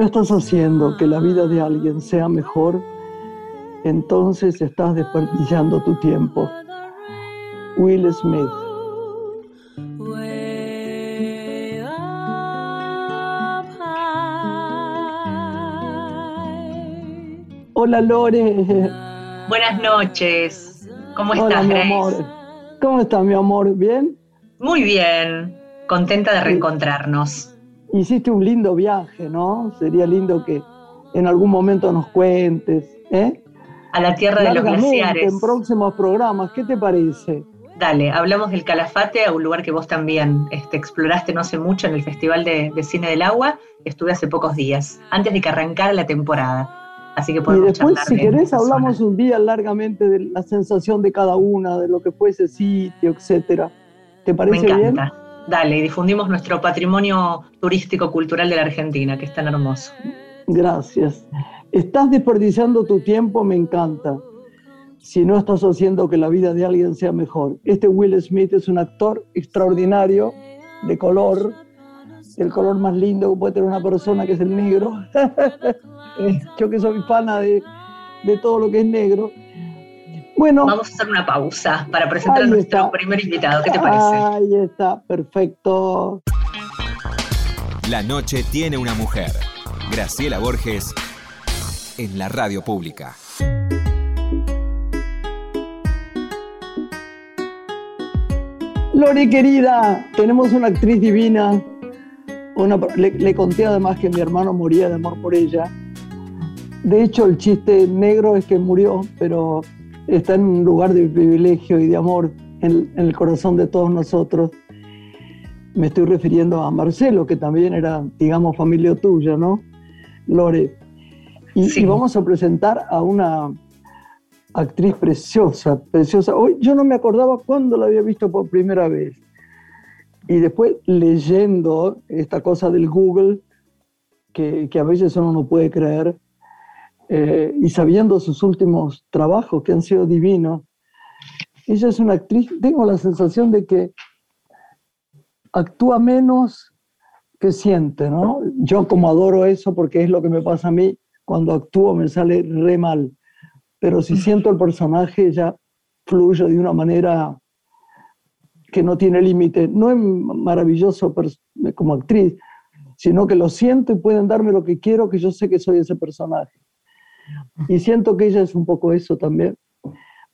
No estás haciendo que la vida de alguien sea mejor, entonces estás desperdiciando tu tiempo. Will Smith. Hola Lore. Buenas noches. ¿Cómo estás, mi amor? ¿Cómo estás, mi amor? ¿Bien? Muy bien. Contenta de reencontrarnos. Hiciste un lindo viaje, ¿no? Sería lindo que en algún momento nos cuentes, ¿eh? A la tierra de los glaciares. En próximos programas, ¿qué te parece? Dale, hablamos del Calafate, a un lugar que vos también este, exploraste no hace mucho en el Festival de, de Cine del Agua. Estuve hace pocos días, antes de que arrancara la temporada. Así que podemos y después, si querés, hablamos un día largamente de la sensación de cada una, de lo que fue ese sitio, etcétera. ¿Te parece Me bien? Dale, y difundimos nuestro patrimonio turístico cultural de la Argentina, que es tan hermoso. Gracias. Estás desperdiciando tu tiempo, me encanta. Si no estás haciendo que la vida de alguien sea mejor. Este Will Smith es un actor extraordinario, de color, el color más lindo que puede tener una persona, que es el negro. Yo que soy fana de, todo lo que es negro. Bueno. Vamos a hacer una pausa para presentar a nuestro primer invitado. ¿Qué te parece? Ahí está, perfecto. La noche tiene una mujer. Graciela Borges en la radio pública. Lore querida, tenemos una actriz divina. le, conté además que mi hermano moría de amor por ella. De hecho, el chiste negro es que murió, pero está en un lugar de privilegio y de amor en, el corazón de todos nosotros. Me estoy refiriendo a Marcelo, que también era, digamos, familia tuya, ¿no? Lore. Y, vamos a presentar a una actriz preciosa, preciosa. Hoy yo no me acordaba cuándo la había visto por primera vez. Y después leyendo esta cosa del Google, que, que a veces uno no puede creer, eh, y sabiendo sus últimos trabajos que han sido divinos, ella es una actriz, tengo la sensación de que actúa menos que siente, ¿no? Yo como adoro eso porque es lo que me pasa a mí, cuando actúo me sale re mal, pero si siento el personaje ya fluye de una manera que no tiene límite. No es maravilloso como actriz, sino que lo siento y pueden darme lo que quiero, que yo sé que soy ese personaje. Y siento que ella es un poco eso también.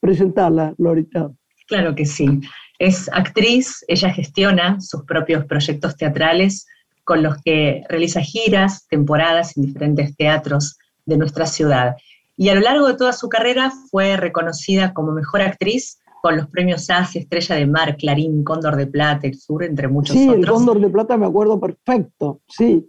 Presentarla, Lorita. Claro que sí. Es actriz, ella gestiona sus propios proyectos teatrales con los que realiza giras, temporadas en diferentes teatros de nuestra ciudad. Y a lo largo de toda su carrera fue reconocida como mejor actriz con los premios ASI, Estrella de Mar, Clarín, Cóndor de Plata, El Sur, entre muchos otros. Sí, el Cóndor de Plata me acuerdo perfecto, sí.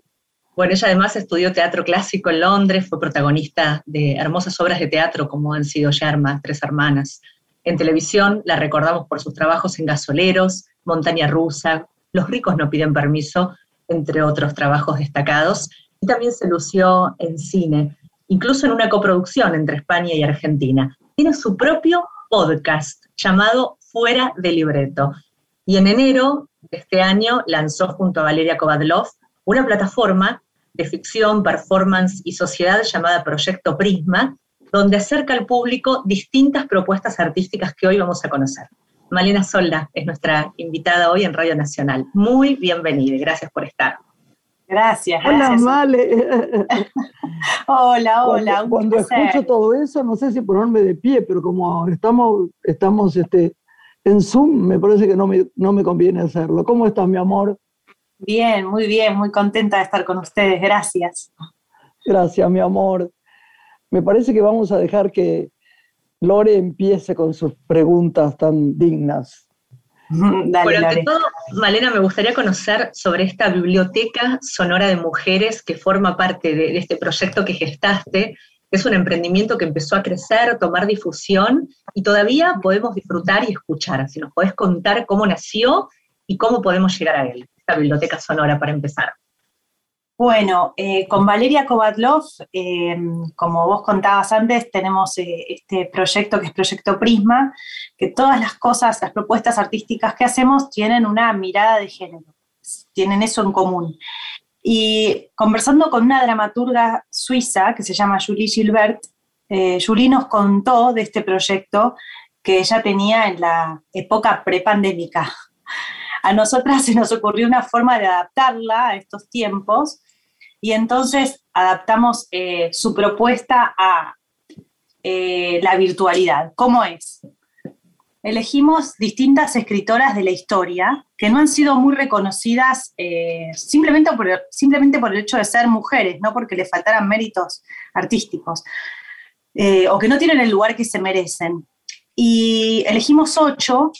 Bueno, ella además estudió teatro clásico en Londres, fue protagonista de hermosas obras de teatro como han sido Yerma, Tres Hermanas. En televisión la recordamos por sus trabajos en Gasoleros, Montaña Rusa, Los ricos no piden permiso, entre otros trabajos destacados. Y también se lució en cine, incluso en una coproducción entre España y Argentina. Tiene su propio podcast llamado Fuera de Libreto. Y en enero de este año lanzó junto a Valeria Kovadlov una plataforma de ficción, performance y sociedad llamada Proyecto Prisma, donde acerca al público distintas propuestas artísticas que hoy vamos a conocer. Malena Solda es nuestra invitada hoy en Radio Nacional. Muy bienvenida y gracias por estar. Gracias, gracias. Hola, Male. hola, hola. Cuando, escucho todo eso, no sé si ponerme de pie, pero como estamos, estamos este, en Zoom, me parece que no me, no me conviene hacerlo. ¿Cómo estás, mi amor? Bien, muy bien, muy contenta de estar con ustedes, gracias. Gracias, mi amor. Me parece que vamos a dejar que Lore empiece con sus preguntas tan dignas. Dale, bueno, ante todo, Malena, me gustaría conocer sobre esta biblioteca sonora de mujeres que forma parte de, de este proyecto que gestaste. Es un emprendimiento que empezó a crecer, tomar difusión y todavía podemos disfrutar y escuchar. Si nos podés contar cómo nació y cómo podemos llegar a él biblioteca sonora para empezar? Bueno, eh, con Valeria Kovatlov, eh, como vos contabas antes, tenemos eh, este proyecto que es Proyecto Prisma, que todas las cosas, las propuestas artísticas que hacemos tienen una mirada de género, tienen eso en común. Y conversando con una dramaturga suiza que se llama Julie Gilbert, Julie nos contó de este proyecto que ella tenía en la época prepandémica. A nosotras se nos ocurrió una forma de adaptarla a estos tiempos y entonces adaptamos eh, su propuesta a eh, la virtualidad. ¿Cómo es? Elegimos distintas escritoras de la historia que no han sido muy reconocidas eh, simplemente, por, simplemente por el hecho de ser mujeres, no porque les faltaran méritos artísticos, o que no tienen el lugar que se merecen. Y elegimos ocho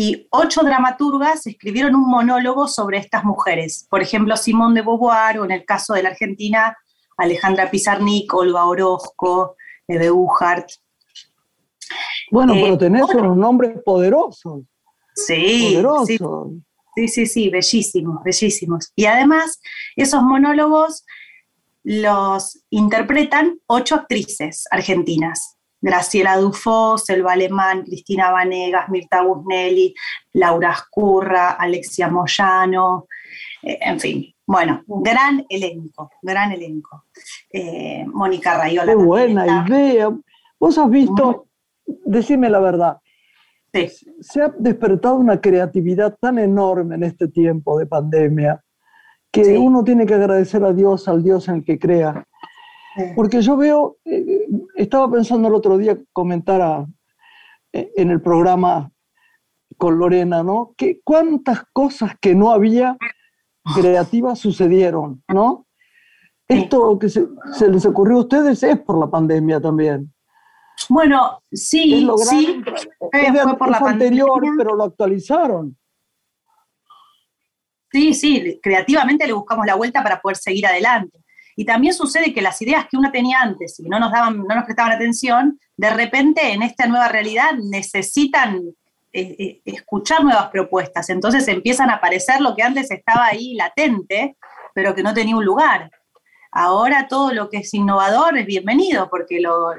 y ocho dramaturgas escribieron un monólogo sobre estas mujeres. Por ejemplo, Simone de Beauvoir, o en el caso de la Argentina, Alejandra Pizarnik, Olga Orozco, Eve Uhart. Bueno, pero eh, tenés unos nombres poderosos. Sí, poderosos. sí, sí, sí, bellísimos, bellísimos. Y además, esos monólogos los interpretan ocho actrices argentinas. Graciela Dufo, Selva Alemán, Cristina Vanegas, Mirta Busnelli, Laura Escurra, Alexia Moyano, eh, en fin. Bueno, gran elenco, gran elenco. Eh, Mónica Rayola. Qué buena idea. Vos has visto, decime la verdad, sí. se ha despertado una creatividad tan enorme en este tiempo de pandemia que uno tiene que agradecer a Dios, al Dios en el que crea. Porque yo veo, eh, estaba pensando el otro día comentar eh, en el programa con Lorena, ¿no? Que cuántas cosas que no había creativas sucedieron, ¿no? Esto que se, les ocurrió a ustedes es por la pandemia también. Bueno, sí, sí, fue por la anterior, pero lo actualizaron. Sí, sí, creativamente le buscamos la vuelta para poder seguir adelante. Y también sucede que las ideas que uno tenía antes y no nos, daban, no nos prestaban atención, de repente en esta nueva realidad necesitan eh, eh, escuchar nuevas propuestas. Entonces empiezan a aparecer lo que antes estaba ahí latente, pero que no tenía un lugar. Ahora todo lo que es innovador es bienvenido, porque lo,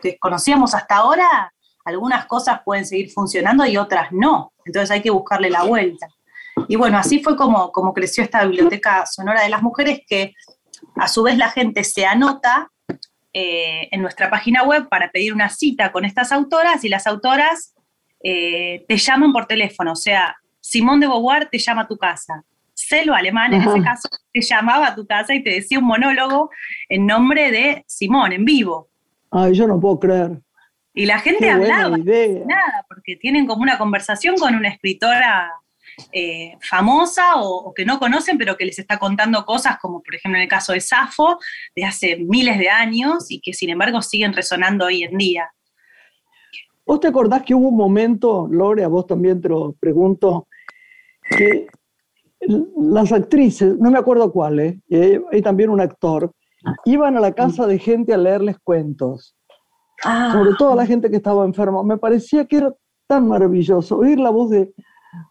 que conocíamos hasta ahora, algunas cosas pueden seguir funcionando y otras no. Entonces hay que buscarle la vuelta. Y bueno, así fue como, como creció esta biblioteca sonora de las mujeres que a su vez, la gente se anota eh, en nuestra página web para pedir una cita con estas autoras y las autoras eh, te llaman por teléfono. O sea, Simón de Beauvoir te llama a tu casa. Celo Alemán, en ese caso, te llamaba a tu casa y te decía un monólogo en nombre de Simón, en vivo. Ay, yo no puedo creer. Y la gente hablaba, nada, porque tienen como una conversación con una escritora eh, famosa o, que no conocen, pero que les está contando cosas, como por ejemplo en el caso de Safo, de hace miles de años y que sin embargo siguen resonando hoy en día. ¿Vos te acordás que hubo un momento, Lore, a vos también te lo pregunto, que las actrices, no me acuerdo cuál, ¿eh? hay también un actor, iban a la casa de gente a leerles cuentos, ah. sobre todo a la gente que estaba enferma. Me parecía que era tan maravilloso oír la voz de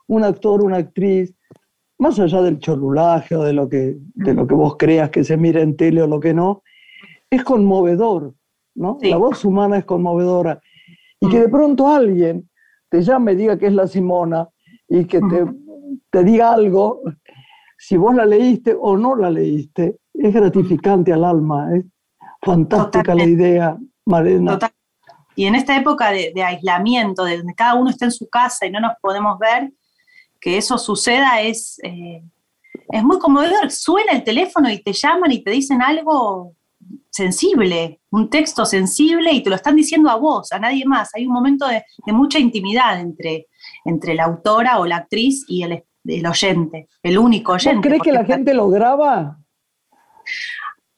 un actor, una actriz, más allá del cholulaje o de lo que, de lo que vos creas que se mira en tele o lo que no, es conmovedor, ¿no? La voz humana es conmovedora. Y que de pronto alguien te llame y diga que es la Simona y que te, te diga algo, si vos la leíste o no la leíste, es gratificante al alma, es fantástica la idea, Marina. Y en esta época de, aislamiento, de donde cada uno está en su casa y no nos podemos ver, que eso suceda es, eh, es muy conmovedor. Suena el teléfono y te llaman y te dicen algo sensible, un texto sensible y te lo están diciendo a vos, a nadie más. Hay un momento de, mucha intimidad entre, entre la autora o la actriz y el, el oyente, el único oyente. ¿Crees que la gente lo graba?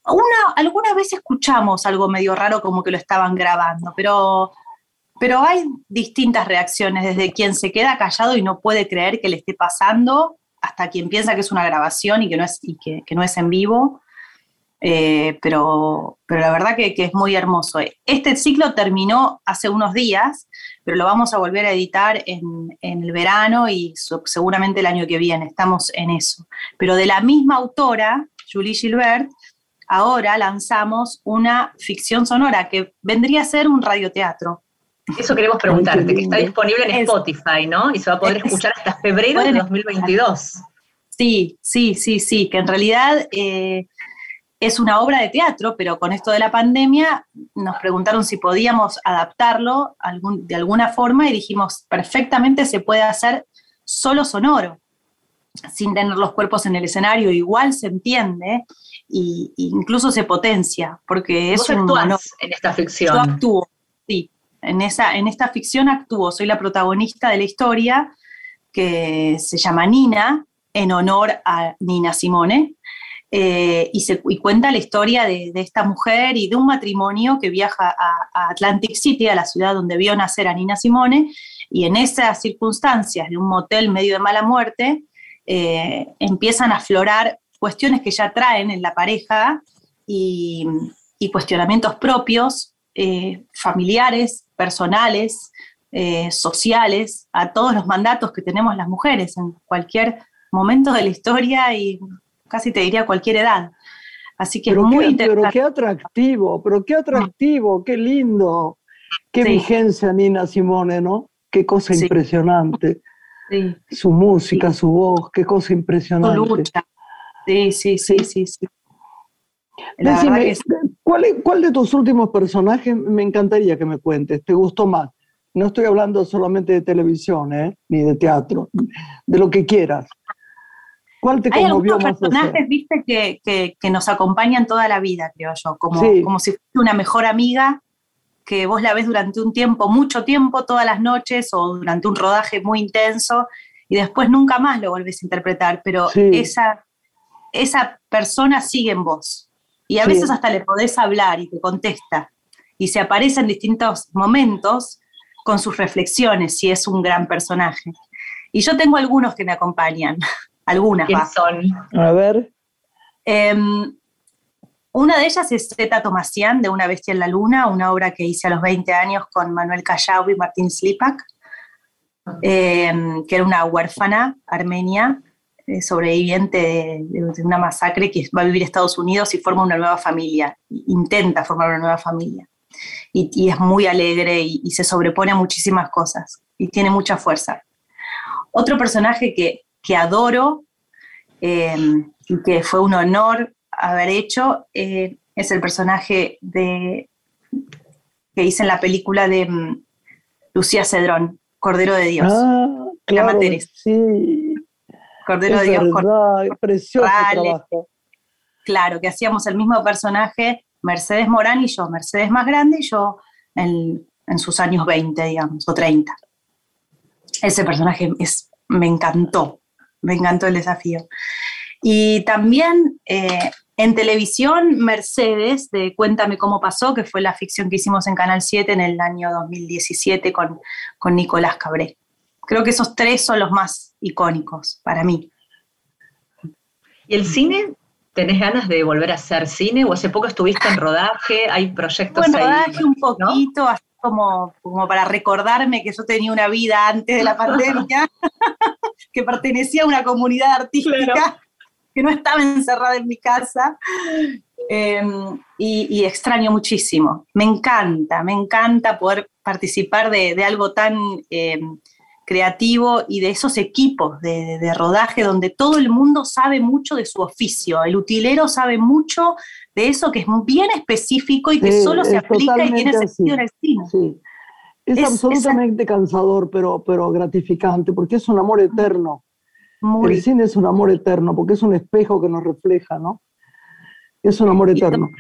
Una, alguna vez escuchamos algo medio raro como que lo estaban grabando, pero, pero hay distintas reacciones, desde quien se queda callado y no puede creer que le esté pasando, hasta quien piensa que es una grabación y que no es, que, no es en vivo. Eh, pero, pero la verdad que, es muy hermoso. Este ciclo terminó hace unos días, pero lo vamos a volver a editar en, en, el verano y seguramente el año que viene. Estamos en eso. Pero de la misma autora, Julie Gilbert, ahora lanzamos una ficción sonora que vendría a ser un radioteatro. Eso queremos preguntarte, que está disponible en Spotify, ¿no? Y se va a poder escuchar hasta febrero de 2022. Sí, sí, sí, sí, que en realidad eh, es una obra de teatro, pero con esto de la pandemia nos preguntaron si podíamos adaptarlo de alguna forma y dijimos, perfectamente se puede hacer solo sonoro, sin tener los cuerpos en el escenario, igual se entiende e incluso se potencia, porque es un... en esta ficción. Yo actúo, sí, en, esa, en esta ficción actúo, soy la protagonista de la historia que se llama Nina, en honor a Nina Simone, eh, y, se, cuenta la historia de, esta mujer y de un matrimonio que viaja a, Atlantic City, a la ciudad donde vio nacer a Nina Simone, y en esas circunstancias de un motel medio de mala muerte, eh, empiezan a aflorar cuestiones que ya traen en la pareja y, cuestionamientos propios, eh, familiares, personales, sociales, a todos los mandatos que tenemos las mujeres en cualquier momento de la historia y casi te diría cualquier edad. Así que pero es muy qué, interesante. Pero qué atractivo, pero qué atractivo, qué lindo. Qué vigencia Nina Simone, ¿no? Qué cosa impresionante. Sí. Su música, su voz, qué cosa impresionante. Su lucha. Sí, sí, sí, sí, sí. Decime, ¿cuál, ¿cuál de tus últimos personajes me encantaría que me cuentes? ¿Te gustó más? No estoy hablando solamente de televisión, ¿eh? ni de teatro, de lo que quieras. ¿Cuál te Hay algunos personajes, viste, que, nos acompañan toda la vida, creo yo, como, como si fuese una mejor amiga que vos la ves durante un tiempo, mucho tiempo, todas las noches o durante un rodaje muy intenso y después nunca más lo volvés a interpretar, pero esa, esa persona sigue en vos y a veces hasta le podés hablar y te contesta y se aparece en distintos momentos con sus reflexiones si es un gran personaje. Y yo tengo algunos que me acompañan. Algunas. ¿Quiénes son? A ver. Em, una de ellas es Zeta Tomasian, de Una bestia en la luna, una obra que hice a los 20 años con Manuel Callao y Martín Slipak, em, que era una huérfana armenia, sobreviviente de, una masacre que va a vivir Estados Unidos y forma una nueva familia, intenta formar una nueva familia. Y, es muy alegre y, y se sobrepone a muchísimas cosas y tiene mucha fuerza. Otro personaje que que adoro em, y que fue un honor haber hecho, eh, es el personaje de, que hice en la película de mm, Lucía Cedrón, Cordero de Dios. Ah, claro, sí. Cordero de Dios. precioso trabajo. Claro, que hacíamos el mismo personaje, Mercedes Morán y yo, Mercedes más grande y yo en, en sus años 20, digamos, o 30. Ese personaje es, me encantó, me encantó el desafío. Y también eh, en televisión, Mercedes, de Cuéntame cómo pasó, que fue la ficción que hicimos en Canal 7 en el año 2017 con, con Nicolás Cabré. Creo que esos tres son los más icónicos para mí. ¿Y el cine? ¿Tenés ganas de volver a hacer cine? ¿O hace poco estuviste en rodaje? ¿Hay proyectos bueno, rodaje un poquito, así como, como para recordarme que yo tenía una vida antes de la pandemia. que pertenecía a una comunidad artística, que no estaba encerrada en mi casa. Em, y, extraño muchísimo. Me encanta, me encanta poder participar de, algo tan em, creativo y de esos equipos de, rodaje donde todo el mundo sabe mucho de su oficio. El utilero sabe mucho de eso que es bien específico y que solo se aplica y tiene sentido en el cine. Es, absolutamente cansador, pero, pero gratificante, porque es un amor eterno. El cine es un amor eterno, porque es un espejo que nos refleja, ¿no? Es un amor eterno.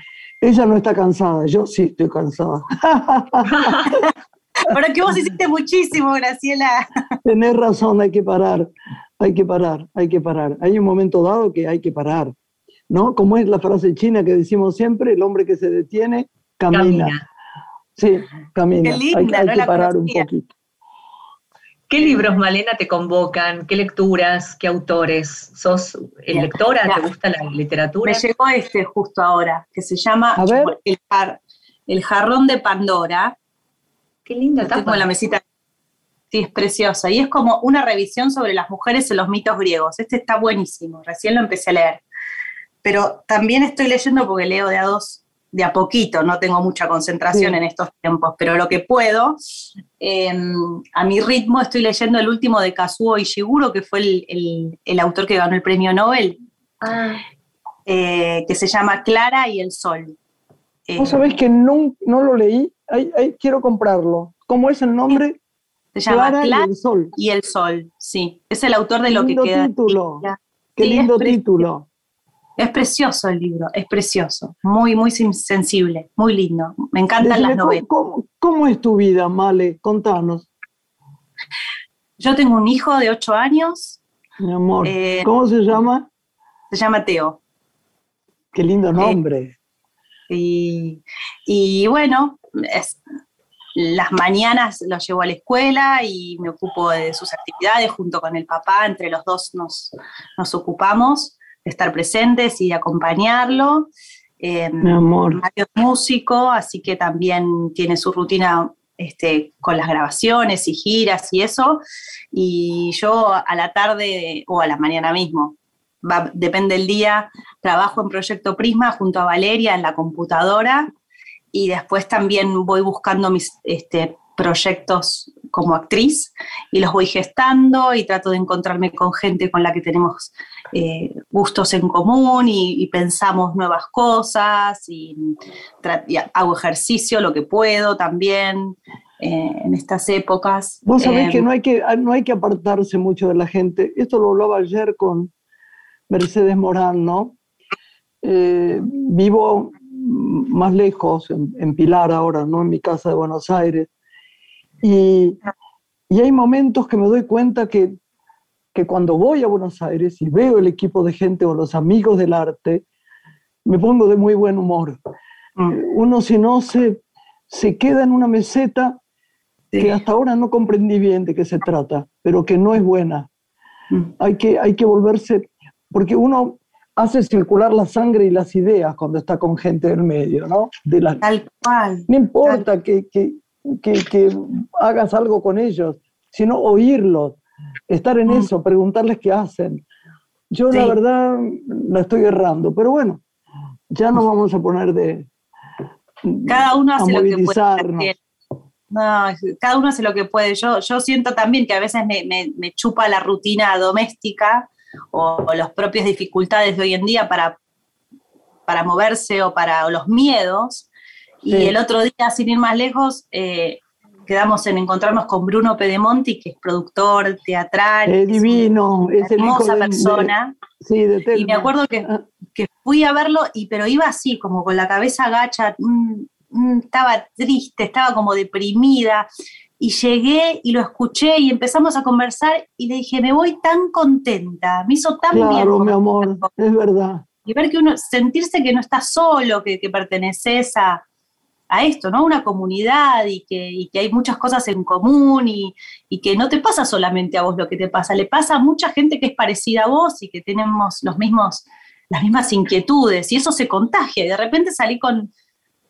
Ella no está cansada, yo sí estoy cansada. Pero que vos hiciste muchísimo, Graciela. Tenés razón, hay que parar, hay que parar, hay que parar. Hay un momento dado que hay que parar, ¿no? Como es la frase china que decimos siempre, el hombre que se detiene camina. Sí, camina. Qué linda, hay, que parar un poquito. ¿Qué libros, Malena, te convocan? ¿Qué lecturas? ¿Qué autores? ¿Sos lectora? ¿Te gusta la literatura? Me llegó este justo ahora, que se llama el, Jarrón de Pandora. Qué linda tapa. Tengo la mesita. Sí, es preciosa. Y es como una revisión sobre las mujeres en los mitos griegos. Este está buenísimo. Recién lo empecé a leer. Pero también estoy leyendo porque leo de a dos de a poquito, no tengo mucha concentración en estos tiempos, pero lo que puedo, em, a mi ritmo estoy leyendo el último de Kazuo Ishiguro, que fue el, autor que ganó el premio Nobel, ah. eh, que se llama Clara y el Sol. ¿Vos sabés que no, no lo leí? quiero comprarlo. ¿Cómo es el nombre? Se llama Clara, y el Sol. Y el Sol, sí. Es el autor de lo que queda. Título. Qué lindo título. Es precioso el libro, es precioso, muy, muy sensible, muy lindo. Me encantan las novelas. ¿cómo, es tu vida, Male? Contanos. Yo tengo un hijo de ocho años. Mi amor, eh, ¿cómo se llama? Se llama Teo. Qué lindo nombre. Y, bueno, las mañanas lo llevo a la escuela y me ocupo de sus actividades junto con el papá, entre los dos nos, nos ocupamos estar presentes y acompañarlo. Eh, Mi amor. Mario es músico, así que también tiene su rutina este, con las grabaciones y giras y eso. Y yo a la tarde o a la mañana mismo, depende del día, trabajo en Proyecto Prisma junto a Valeria en la computadora y después también voy buscando mis este, proyectos como actriz y los voy gestando y trato de encontrarme con gente con la que tenemos eh, gustos en común y, pensamos nuevas cosas y, hago ejercicio lo que puedo también eh, en estas épocas. Vos sabés que, no hay que no hay que apartarse mucho de la gente. Esto lo hablaba ayer con Mercedes Morán, ¿no? Eh, vivo más lejos, en, en Pilar ahora, ¿no? En mi casa de Buenos Aires y, hay momentos que me doy cuenta que, cuando voy a Buenos Aires y veo el equipo de gente o los amigos del arte, me pongo de muy buen humor. Mm. Uno si no se, se queda en una meseta que hasta ahora no comprendí bien de qué se trata, pero que no es buena. Mm. Hay, que, hay que volverse, porque uno hace circular la sangre y las ideas cuando está con gente del medio, ¿no? De la, Tal cual. No importa que, que, hagas algo con ellos, sino oírlos, estar en mm. eso, preguntarles qué hacen. Yo la verdad la estoy errando, pero bueno, ya no vamos a poner de... Cada uno hace lo que puede. No, cada uno hace lo que puede. Yo, yo siento también que a veces me, me, chupa la rutina doméstica o, las propias dificultades de hoy en día para, para moverse o para los miedos y el otro día, sin ir más lejos, eh, quedamos en encontrarnos con Bruno Pedemonti, que es productor teatral. Es divino, es hermosa persona. sí, de y me acuerdo ah. que, fui a verlo, y, pero iba así, como con la cabeza agacha, mm, mm, estaba triste, estaba como deprimida. Y llegué y lo escuché y empezamos a conversar y le dije, me voy tan contenta, me hizo tan bien. Claro, mi amor, es verdad. Y ver que uno, sentirse que no estás solo, que, que perteneces a, a esto, ¿no? Una comunidad y que, hay muchas cosas en común y, que no te pasa solamente a vos lo que te pasa, le pasa a mucha gente que es parecida a vos y que tenemos los mismos, las mismas inquietudes y eso se contagia y de repente salí con,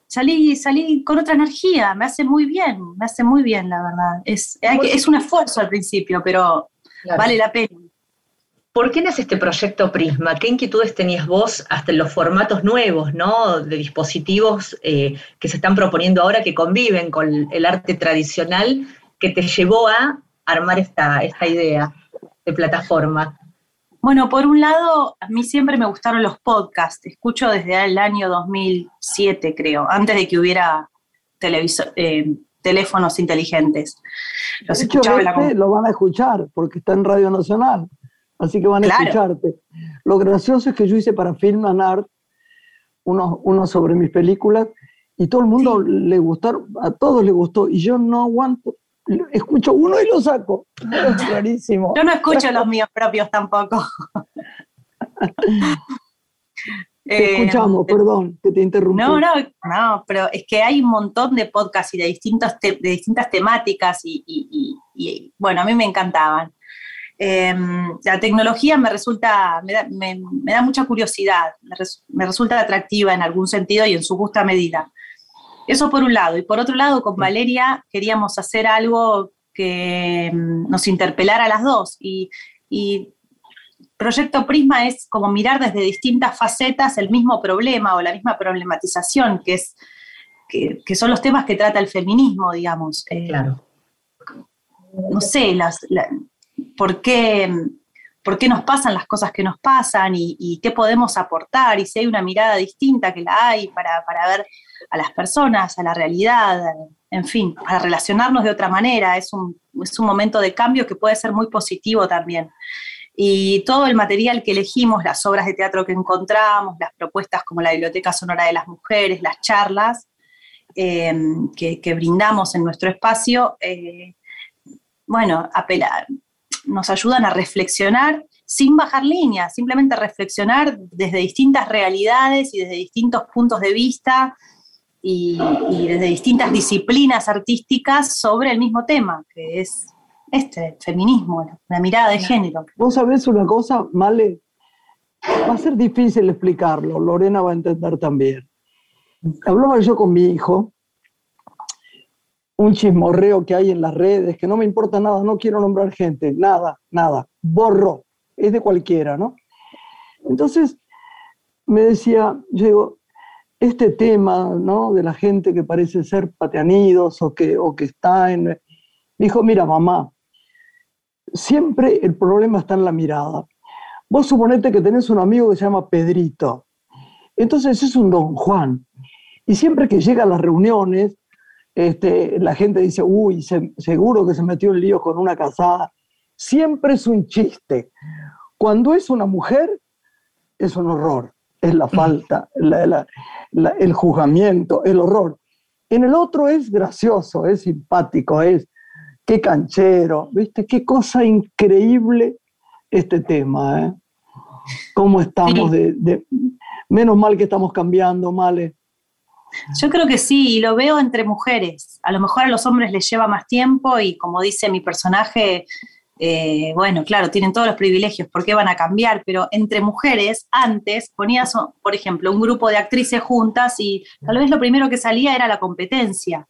salí, salí con otra energía, me hace muy bien, me hace muy bien, la verdad. Es, es un esfuerzo al principio, pero vale la pena. ¿Por qué nace este proyecto Prisma? ¿Qué inquietudes tenías vos hasta en los formatos nuevos, ¿no? De dispositivos eh, que se están proponiendo ahora que conviven con el arte tradicional que te llevó a armar esta, esta idea de plataforma? Bueno, por un lado, a mí siempre me gustaron los podcasts. Escucho desde el año 2007, creo, antes de que hubiera eh, teléfonos inteligentes. Los este lo van a escuchar porque está en Radio Nacional así que van a escucharte. Lo gracioso es que yo hice para Film and Art uno, uno sobre mis películas y todo el mundo le gustaron, a todos le gustó y yo no aguanto. Escucho uno y lo saco. Es clarísimo. Yo no escucho los míos propios tampoco. Te escuchamos, eh, perdón, que te interrumpí. No, no, no, pero es que hay un montón de podcasts y de, distintos de distintas temáticas y, bueno, a mí me encantaban. Em, la tecnología me resulta, me da, mucha curiosidad, me, resulta atractiva en algún sentido y en su justa medida. Eso por un lado. Y por otro lado, con Valeria queríamos hacer algo que em, nos interpelara a las dos. Y, Proyecto Prisma es como mirar desde distintas facetas el mismo problema o la misma problematización, que, es, que, son los temas que trata el feminismo, digamos. Eh, claro. No sé, las, por, qué, por qué nos pasan las cosas que nos pasan y, qué podemos aportar y si hay una mirada distinta que la hay para, para ver a las personas, a la realidad, en fin, para relacionarnos de otra manera. Es un, es un momento de cambio que puede ser muy positivo también. Y todo el material que elegimos, las obras de teatro que encontramos, las propuestas como la Biblioteca Sonora de las Mujeres, las charlas em, que, brindamos en nuestro espacio, eh, bueno, apelar, nos ayudan a reflexionar sin bajar líneas, simplemente reflexionar desde distintas realidades y desde distintos puntos de vista y, y desde distintas disciplinas artísticas sobre el mismo tema, que es este, feminismo, la mirada de género. Vos sabés una cosa, Male, va a ser difícil explicarlo, Lorena va a entender también. Hablaba yo con mi hijo, un chismorreo que hay en las redes, que no me importa nada, no quiero nombrar gente, nada, nada, borro, es de cualquiera, ¿no? Entonces me decía, yo digo, este tema, ¿no? De la gente que parece ser pateanidos o que, o que está en... Dijo, mira, mamá, siempre el problema está en la mirada. Vos suponete que tenés un amigo que se llama Pedrito. Entonces es un don Juan. Y siempre que llega a las reuniones, este, la gente dice, uy, seguro que se metió en lío con una casada. Siempre es un chiste. Cuando es una mujer, es un horror. Es la falta, el juzgamiento, el horror. En el otro es gracioso, es simpático, es qué canchero, ¿viste? Qué cosa increíble este tema, ¿eh? ¿Cómo estamos de, Menos mal que estamos cambiando, Male. Yo creo que sí, y lo veo entre mujeres. A lo mejor a los hombres les lleva más tiempo y como dice mi personaje, eh, bueno, claro, tienen todos los privilegios, ¿por qué van a cambiar? Pero entre mujeres, antes ponías, por ejemplo, un grupo de actrices juntas y tal vez lo primero que salía era la competencia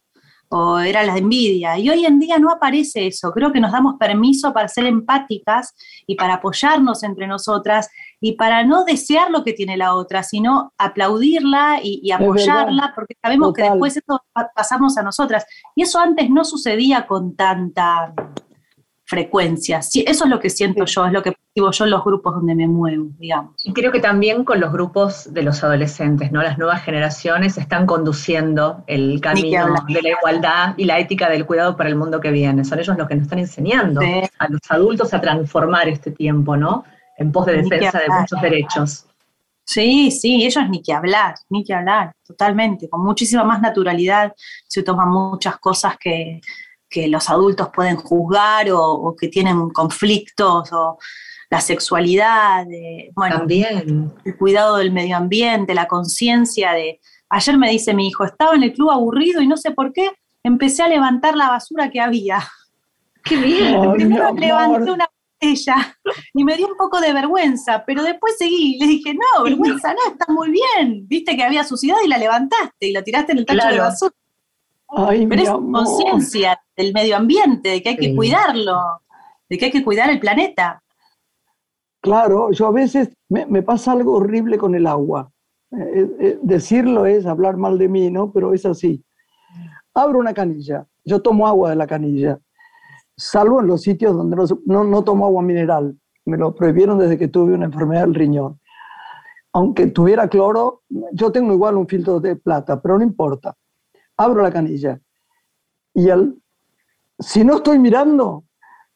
o era la envidia. Y hoy en día no aparece eso. Creo que nos damos permiso para ser empáticas y para apoyarnos entre nosotras y para no desear lo que tiene la otra, sino aplaudirla y, apoyarla, porque sabemos que después eso pasamos a nosotras. Y eso antes no sucedía con tanta frecuencia. eso es lo que siento yo, es lo que percibo yo en los grupos donde me muevo, digamos. Y creo que también con los grupos de los adolescentes, ¿no? Las nuevas generaciones están conduciendo el camino de la igualdad y la ética del cuidado para el mundo que viene. Son ellos los que nos están enseñando a los adultos a transformar este tiempo, ¿no? En pos de defensa de muchos derechos. Sí, sí, ellos ni que hablar, ni que hablar, totalmente, con muchísima más naturalidad se toman muchas cosas que, que los adultos pueden juzgar o, que tienen conflictos o la sexualidad, bueno, También. el cuidado del medio ambiente, la conciencia de... Ayer me dice mi hijo, estaba en el club aburrido y no sé por qué, empecé a levantar la basura que había. ¡Qué bien! Primero levanté una botella y me dio un poco de vergüenza, pero después seguí y le dije, no, vergüenza no, está muy bien. Viste que había suciedad y la levantaste y la tiraste en el tacho de basura. Pero es conciencia del medio ambiente, de que hay que cuidarlo, de que hay que cuidar el planeta. Claro, yo a veces me, pasa algo horrible con el agua. Eh, eh, decirlo es hablar mal de mí, ¿no? Pero es así. Abro una canilla, yo tomo agua de la canilla, salvo en los sitios donde no, no tomo agua mineral. Me lo prohibieron desde que tuve una enfermedad del riñón. Aunque tuviera cloro, yo tengo igual un filtro de plata, pero no importa abro la canilla y al, si no estoy mirando,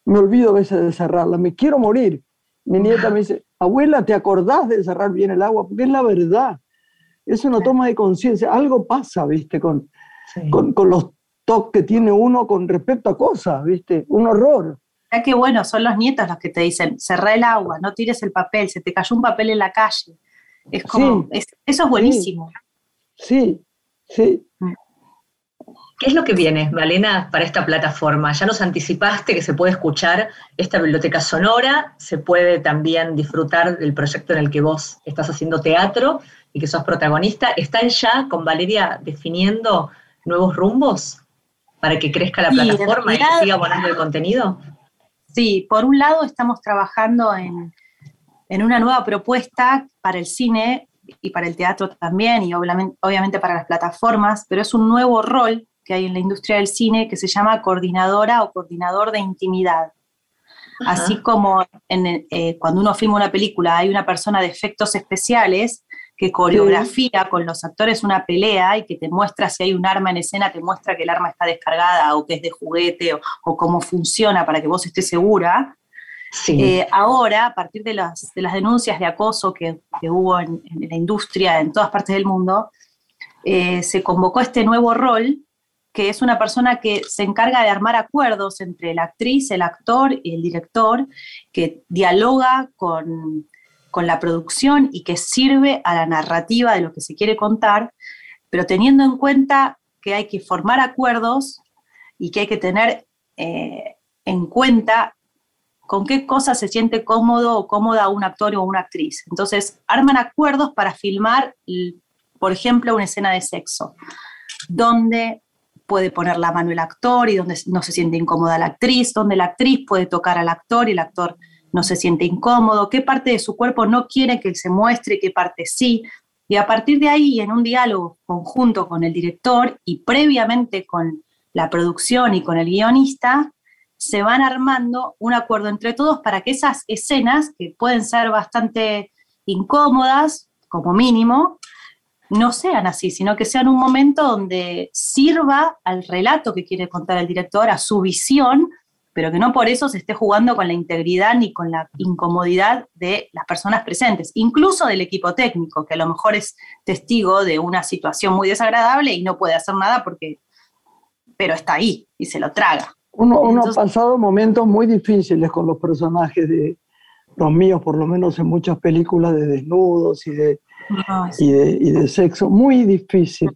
me olvido a veces de cerrarla, me quiero morir. Mi nieta me dice, abuela, ¿te acordás de cerrar bien el agua? Porque es la verdad. Es una toma de conciencia. Algo pasa, ¿viste? Con, con, los toques que tiene uno con respecto a cosas, ¿viste? Un horror. Ya que bueno, son los nietos los que te dicen, cerrá el agua, no tires el papel, se te cayó un papel en la calle. Es como, eso es buenísimo. Sí, sí. ¿Qué es lo que viene, Malena, para esta plataforma? Ya nos anticipaste que se puede escuchar esta biblioteca sonora, se puede también disfrutar del proyecto en el que vos estás haciendo teatro y que sos protagonista. ¿Están ya con Valeria definiendo nuevos rumbos para que crezca la plataforma y siga poniendo el contenido? Sí, por un lado estamos trabajando en, en una nueva propuesta para el cine y para el teatro también, y obviamente, obviamente para las plataformas, pero es un nuevo rol que hay en la industria del cine que se llama coordinadora o coordinador de intimidad. Así como eh, cuando uno filma una película hay una persona de efectos especiales que coreografía con los actores una pelea y que te muestra si hay un arma en escena, te muestra que el arma está descargada o que es de juguete o, cómo funciona para que vos estés segura. Eh, ahora, a partir de las, denuncias de acoso que, hubo en, la industria en todas partes del mundo, eh, se convocó este nuevo rol que es una persona que se encarga de armar acuerdos entre la actriz, el actor y el director, que dialoga con, la producción y que sirve a la narrativa de lo que se quiere contar, pero teniendo en cuenta que hay que formar acuerdos y que hay que tener eh, en cuenta con qué cosas se siente cómodo o cómoda un actor o una actriz. Entonces, arman acuerdos para filmar, por ejemplo, una escena de sexo, donde puede poner la mano el actor y donde no se siente incómoda la actriz, donde la actriz puede tocar al actor y el actor no se siente incómodo, qué parte de su cuerpo no quiere que se muestre, qué parte sí. Y a partir de ahí, en un diálogo conjunto con el director y previamente con la producción y con el guionista, se van armando un acuerdo entre todos para que esas escenas, que pueden ser bastante incómodas, como mínimo, no sean así, sino que sean un momento donde sirva al relato que quiere contar el director, a su visión, pero que no por eso se esté jugando con la integridad ni con la incomodidad de las personas presentes, incluso del equipo técnico, que a lo mejor es testigo de una situación muy desagradable y no puede hacer nada porque, pero está ahí y se lo traga. Uno, ha pasado momentos muy difíciles con los personajes de los míos, por lo menos en muchas películas de desnudos y de y, de, sexo, muy difícil.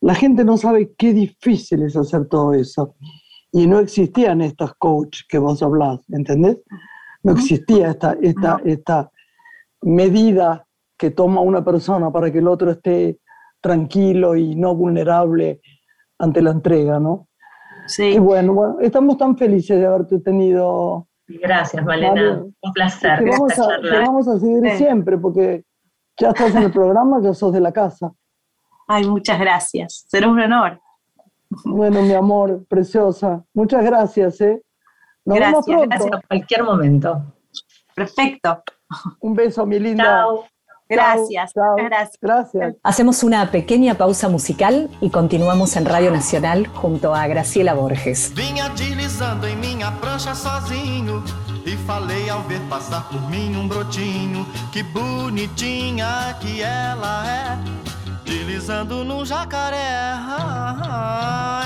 La gente no sabe qué difícil es hacer todo eso. Y no existían estas coach que vos hablás, ¿entendés? No existía esta, esta, esta medida que toma una persona para que el otro esté tranquilo y no vulnerable ante la entrega, ¿no? Sí. Y bueno, bueno, estamos tan felices de haberte tenido. Gracias, Malena. Un placer. Te vamos, a, vamos a seguir siempre porque ya estás en el programa, ya sos de la casa. Ay, muchas gracias. Será un honor. Bueno, mi amor, preciosa. Muchas gracias, ¿eh? Nos gracias, vemos gracias a cualquier momento. Perfecto. Un beso, mi linda. Chao. Gracias, gracias. Gracias. Hacemos una pequeña pausa musical y continuamos en Radio Nacional junto a Graciela Borges. E falei ao ver passar por mim um brotinho. Que bonitinha que ela é. Deslizando no jacaré.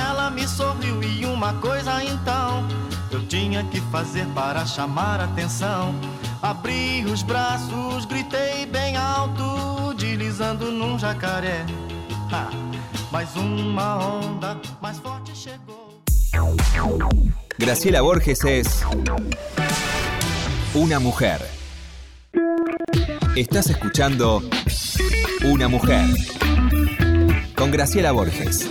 Ela me sorriu e uma coisa então. Eu tinha que fazer para chamar atenção. Abri os braços, gritei bem alto, deslizando num jacaré. mais uma onda mais forte chegou. Graciela Borges es una mujer. Estás escuchando Una mujer con Graciela Borges.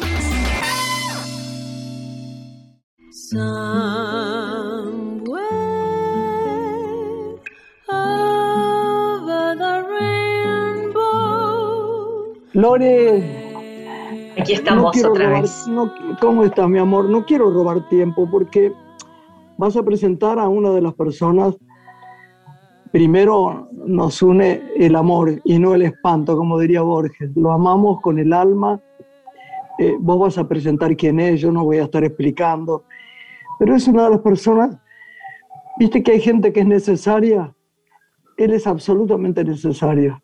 Lore, aquí estamos otra vez. ¿Cómo estás, mi amor? No quiero robar tiempo porque vas a presentar a una de las personas primero nos une el amor y no el espanto, como diría Borges. Lo amamos con el alma. Eh, vos vas a presentar quién es, yo no voy a estar explicando. Pero es una de las personas, viste que hay gente que es necesaria. Él es absolutamente necesario.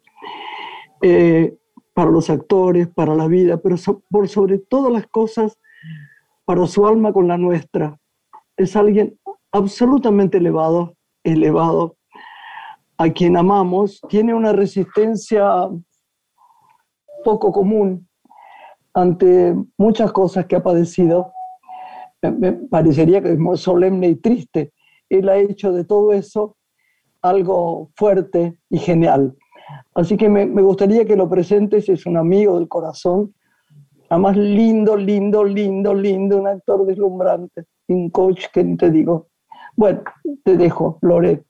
Eh, para los actores, para la vida, pero por sobre todas las cosas, para su alma con la nuestra. Es alguien absolutamente elevado, elevado, a quien amamos tiene una resistencia poco común ante muchas cosas que ha padecido. Me parecería que es muy solemne y triste. Él ha hecho de todo eso algo fuerte y genial. Así que me, gustaría que lo presentes, es un amigo del corazón, además lindo, lindo, lindo, lindo, un actor deslumbrante, un coach que te digo. Bueno, te dejo, Loret.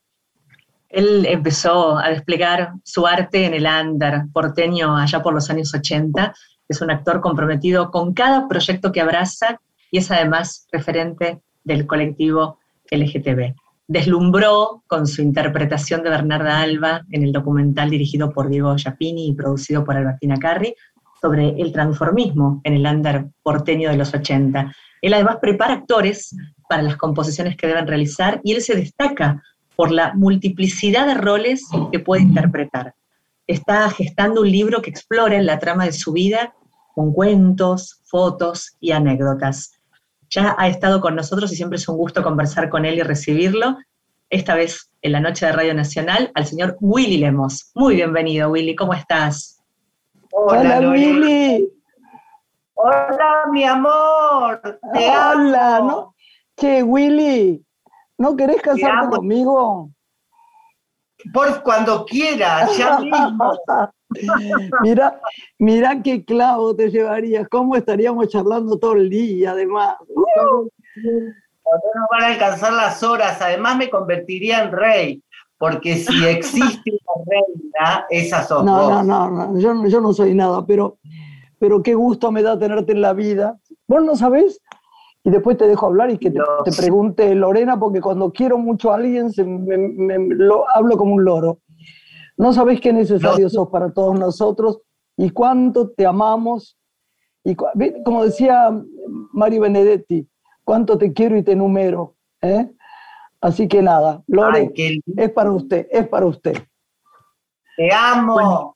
Él empezó a desplegar su arte en el under porteño allá por los años 80. Es un actor comprometido con cada proyecto que abraza y es además referente del colectivo LGTB. Deslumbró con su interpretación de Bernarda Alba en el documental dirigido por Diego Giapini y producido por Albertina Carri sobre el transformismo en el under porteño de los 80. Él además prepara actores para las composiciones que deben realizar y él se destaca por la multiplicidad de roles que puede interpretar. Está gestando un libro que explora la trama de su vida con cuentos, fotos y anécdotas. Ya ha estado con nosotros y siempre es un gusto conversar con él y recibirlo. Esta vez en la noche de Radio Nacional al señor Willy Lemos. Muy bienvenido, Willy, ¿cómo estás? Hola, Willy. Hola, mi amor. Te Hola, amo. ¿no? Che, Willy, ¿no querés casarte conmigo? Por cuando quieras, ya mismo. mira, mira qué clavo te llevarías, cómo estaríamos charlando todo el día, además. Uh. No van a alcanzar las horas, además me convertiría en rey, porque si existe una reina, esas son no, no, no, no, yo, yo no soy nada, pero, pero qué gusto me da tenerte en la vida. Vos no sabés, y después te dejo hablar y que te, te pregunte Lorena, porque cuando quiero mucho a alguien se me, lo, hablo como un loro. No sabés qué necesario sos para todos nosotros y cuánto te amamos. Y como decía Mario Benedetti, cuánto te quiero y te numero. ¿eh? Así que nada, Lore, es para usted, es para usted. Te amo.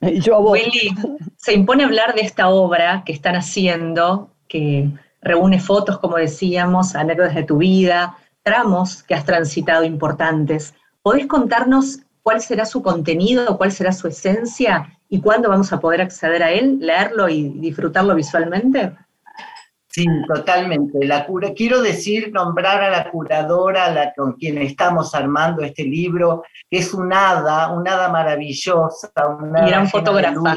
y yo a vos. Willy, se impone hablar de esta obra que están haciendo, que reúne fotos, como decíamos, anécdotas de tu vida, tramos que has transitado importantes. ¿Podés contarnos cuál será su contenido, cuál será su esencia y cuándo vamos a poder acceder a él, leerlo y disfrutarlo visualmente? Sí, totalmente. La cura, quiero decir, nombrar a la curadora la, con quien estamos armando este libro, que es un hada, una hada maravillosa. Una y gran fotógrafa.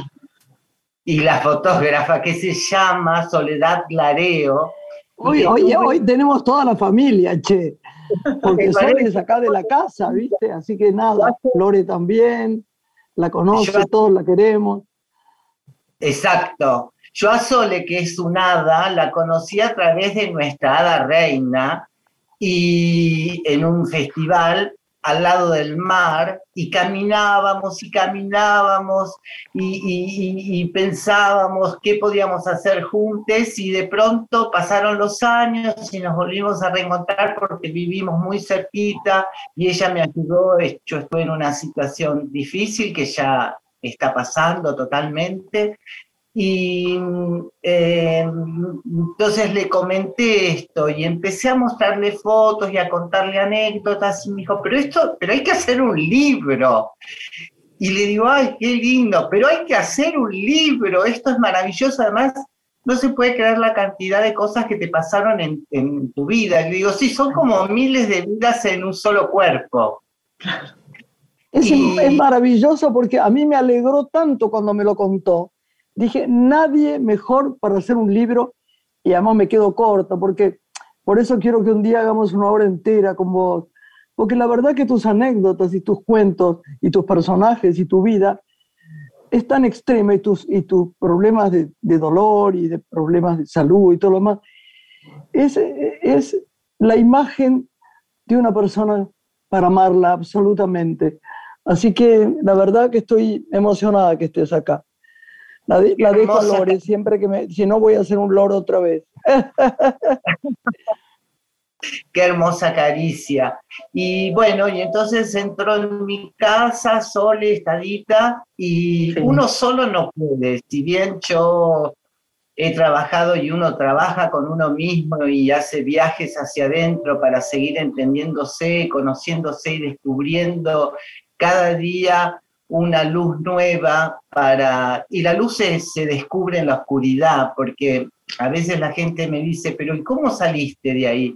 Y la fotógrafa que se llama Soledad Lareo. Hoy, hoy, hoy tenemos toda la familia, che porque Sole es acá de la casa, ¿viste? Así que nada, Lore también, la conoce, todos la queremos. Exacto. Yo a Sole, que es un hada, la conocí a través de nuestra hada reina y en un festival al lado del mar y caminábamos y caminábamos y, pensábamos qué podíamos hacer juntos y de pronto pasaron los años y nos volvimos a reencontrar porque vivimos muy cerquita y ella me ayudó, yo estoy en una situación difícil que ya está pasando totalmente y eh, entonces le comenté esto y empecé a mostrarle fotos y a contarle anécdotas y me dijo, pero esto, pero hay que hacer un libro. Y le digo, ay, qué lindo, pero hay que hacer un libro, esto es maravilloso, además no se puede creer la cantidad de cosas que te pasaron en, en tu vida. Y le digo, sí, son como miles de vidas en un solo cuerpo. Es, es maravilloso porque a mí me alegró tanto cuando me lo contó dije, nadie mejor para hacer un libro, y además me quedo corta, porque por eso quiero que un día hagamos una obra entera con vos, porque la verdad que tus anécdotas y tus cuentos y tus personajes y tu vida es tan extrema y tus, y tus problemas de, dolor y de problemas de salud y todo lo demás, es, es la imagen de una persona para amarla absolutamente. Así que la verdad que estoy emocionada que estés acá. La, dejo a Lore siempre que me, si no voy a hacer un loro otra vez. Qué hermosa caricia. Y bueno, y entonces entró en mi casa, Sole, estadita, y uno solo no puede. Si bien yo he trabajado y uno trabaja con uno mismo y hace viajes hacia adentro para seguir entendiéndose, conociéndose y descubriendo cada día una luz nueva para... Y la luz se, descubre en la oscuridad, porque a veces la gente me dice, pero ¿y cómo saliste de ahí?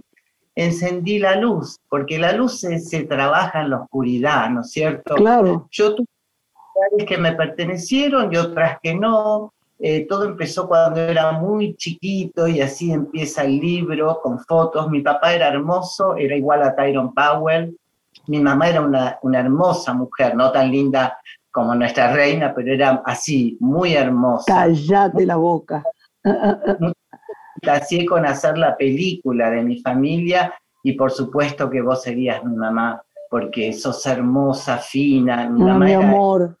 Encendí la luz, porque la luz se, trabaja en la oscuridad, ¿no es cierto? Claro. Yo tuve que me pertenecieron y otras que no. Eh, todo empezó cuando era muy chiquito y así empieza el libro con fotos. Mi papá era hermoso, era igual a Tyrone Powell, Mi mamá era una, una hermosa mujer, no tan linda como nuestra reina, pero era así, muy hermosa. Cállate la boca. Así con hacer la película de mi familia y por supuesto que vos serías mi mamá, porque sos hermosa, fina. Mi, mamá mi era- amor.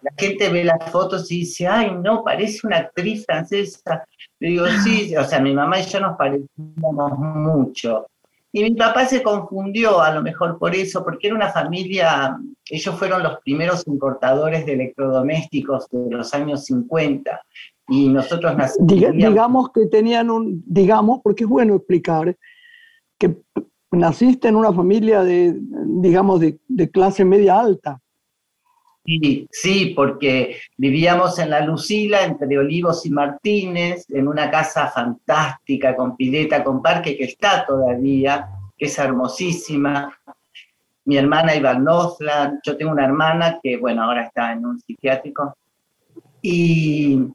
la gente ve las fotos y dice, ay, no, parece una actriz francesa. Le digo, sí, o sea, mi mamá y yo nos parecíamos mucho. Y mi papá se confundió a lo mejor por eso, porque era una familia, ellos fueron los primeros importadores de electrodomésticos de los años 50 y nosotros nacimos. Diga- digamos que tenían un, digamos, porque es bueno explicar, que naciste en una familia de, digamos, de, de clase media alta. Sí, sí, porque vivíamos en la Lucila, entre Olivos y Martínez, en una casa fantástica, con pileta, con parque, que está todavía, que es hermosísima. Mi hermana iba al yo tengo una hermana que, bueno, ahora está en un psiquiátrico, y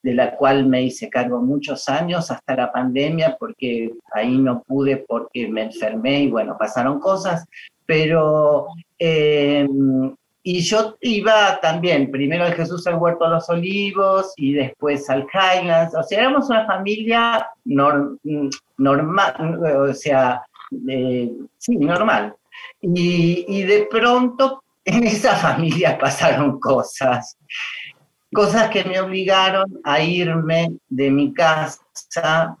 de la cual me hice cargo muchos años hasta la pandemia, porque ahí no pude porque me enfermé y bueno, pasaron cosas, pero... eh, y yo iba también, primero al Jesús al Huerto de los Olivos y después al Highlands. O sea, éramos una familia nor- normal, o sea, sí, normal. Y, y de pronto en esa familia pasaron cosas. Cosas que me obligaron a irme de mi casa.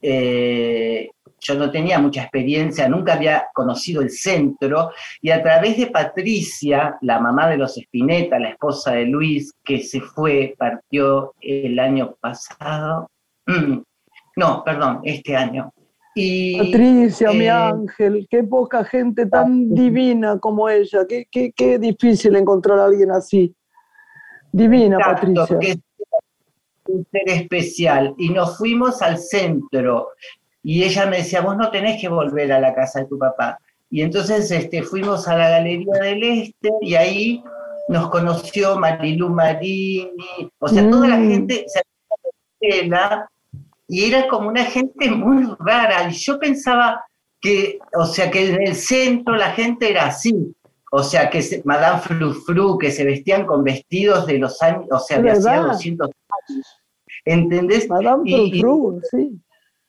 eh, yo no tenía mucha experiencia, nunca había conocido el centro, y a través de Patricia, la mamá de los Espineta, la esposa de Luis, que se fue, partió el año pasado, Mm, no, perdón, este año. Y, Patricia, mi eh, ángel, qué poca gente tan divina como ella, qué, qué, qué difícil encontrar a alguien así. Divina, Exacto, Patricia. que es un ser especial. Y nos fuimos al centro. Y ella me decía, vos no tenés que volver a la casa de tu papá. Y entonces este, fuimos a la Galería del Este y ahí nos conoció Marilu Marini, o sea, toda la Mm. gente se Estela, y era como una gente muy rara. Y yo pensaba que, o sea, que en el centro la gente era así. O sea, que se- Madame Frufru, que se vestían con vestidos de los años, o sea, de hacía verdad. 200 años. ¿Entendés? Madame Y- y- Frufru, sí.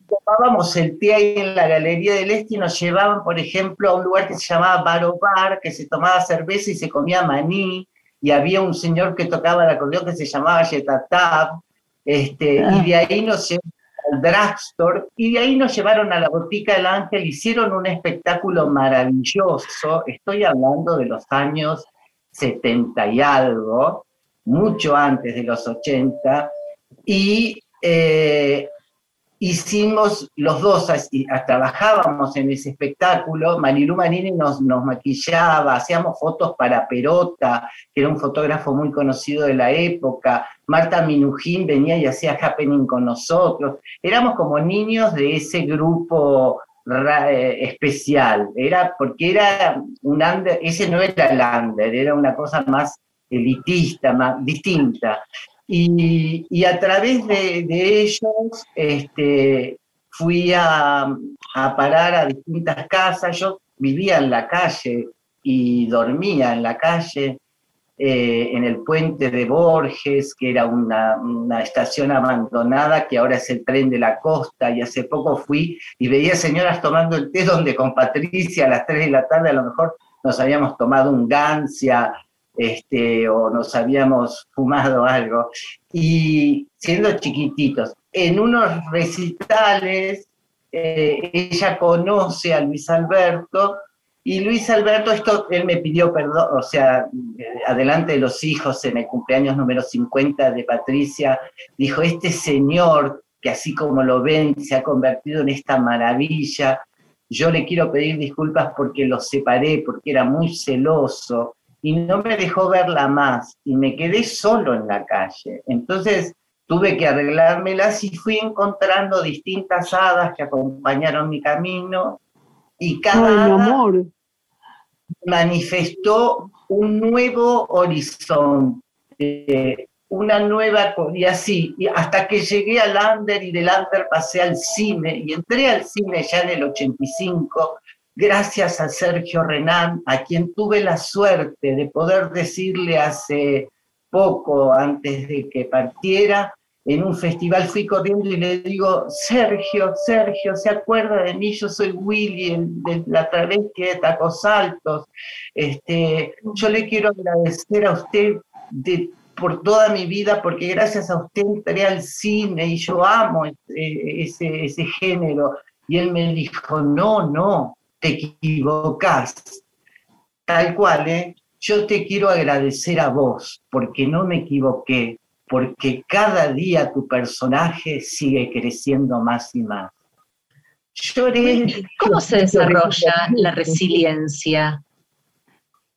Tomábamos el té ahí en la Galería del Este y nos llevaban, por ejemplo, a un lugar que se llamaba Baro Bar, que se tomaba cerveza y se comía maní, y había un señor que tocaba el acordeón que se llamaba Yetatab, este, Ah. y de ahí nos llevaron al drugstore, y de ahí nos llevaron a la Botica del Ángel, hicieron un espectáculo maravilloso, estoy hablando de los años 70 y algo, mucho antes de los 80, y eh, hicimos los dos, así, a- trabajábamos en ese espectáculo, Marilu Marini nos, maquillaba, hacíamos fotos para Perota, que era un fotógrafo muy conocido de la época, Marta Minujín venía y hacía happening con nosotros, éramos como niños de ese grupo eh, especial, era porque era un under, ese no era el under, era una cosa más elitista, más distinta. Y, a través de, ellos este, fui a, a parar a distintas casas. Yo vivía en la calle y dormía en la calle, eh, en el puente de Borges, que era una, una estación abandonada, que ahora es el tren de la costa, y hace poco fui y veía señoras tomando el té donde con Patricia a las 3 de la tarde a lo mejor nos habíamos tomado un gancia, este, o nos habíamos fumado algo, y siendo chiquititos, en unos recitales, eh, ella conoce a Luis Alberto, y Luis Alberto, esto, él me pidió perdón, o sea, eh, adelante de los hijos, en el cumpleaños número 50 de Patricia, dijo, este señor, que así como lo ven, se ha convertido en esta maravilla, yo le quiero pedir disculpas porque lo separé, porque era muy celoso, y no me dejó verla más y me quedé solo en la calle. Entonces tuve que arreglármelas y fui encontrando distintas hadas que acompañaron mi camino y cada Ay, mi hada amor. manifestó un nuevo horizonte, una nueva, y así, y hasta que llegué al Under y del Under pasé al cine, y entré al cine ya en el 85, gracias a Sergio Renan, a quien tuve la suerte de poder decirle hace poco, antes de que partiera, en un festival fui corriendo y le digo, Sergio, Sergio, ¿se acuerda de mí? Yo soy Willy, de la travesti de Tacos Altos. Este, yo le quiero agradecer a usted por toda mi vida, porque gracias a usted entré al cine y yo amo ese género. Y él me dijo, no, no, te equivocás. Tal cual, ¿eh? Yo te quiero agradecer a vos, porque no me equivoqué, porque cada día tu personaje sigue creciendo más y más. ¿Cómo se desarrolla la resiliencia?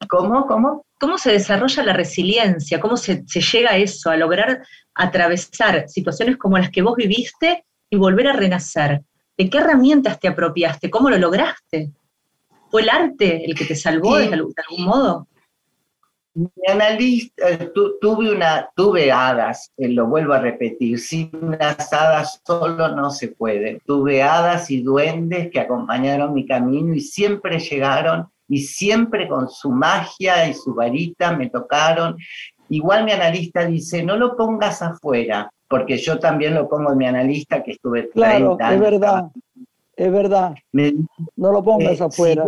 ¿Cómo? ¿Cómo? ¿Cómo se desarrolla la resiliencia? ¿Cómo se, se, llega a eso, a lograr atravesar situaciones como las que vos viviste y volver a renacer? ¿De qué herramientas te apropiaste? ¿Cómo lo lograste? ¿Fue el arte el que te salvó de, algún, modo? Mi analista, eh, tuve, una, tuve hadas, eh, lo vuelvo a repetir, sin unas hadas solo no se puede. Tuve hadas y duendes que acompañaron mi camino y siempre llegaron y siempre con su magia y su varita me tocaron. Igual mi analista dice, no lo pongas afuera, porque yo también lo pongo en mi analista que estuve 30 claro, es verdad, es verdad. no lo pongas afuera.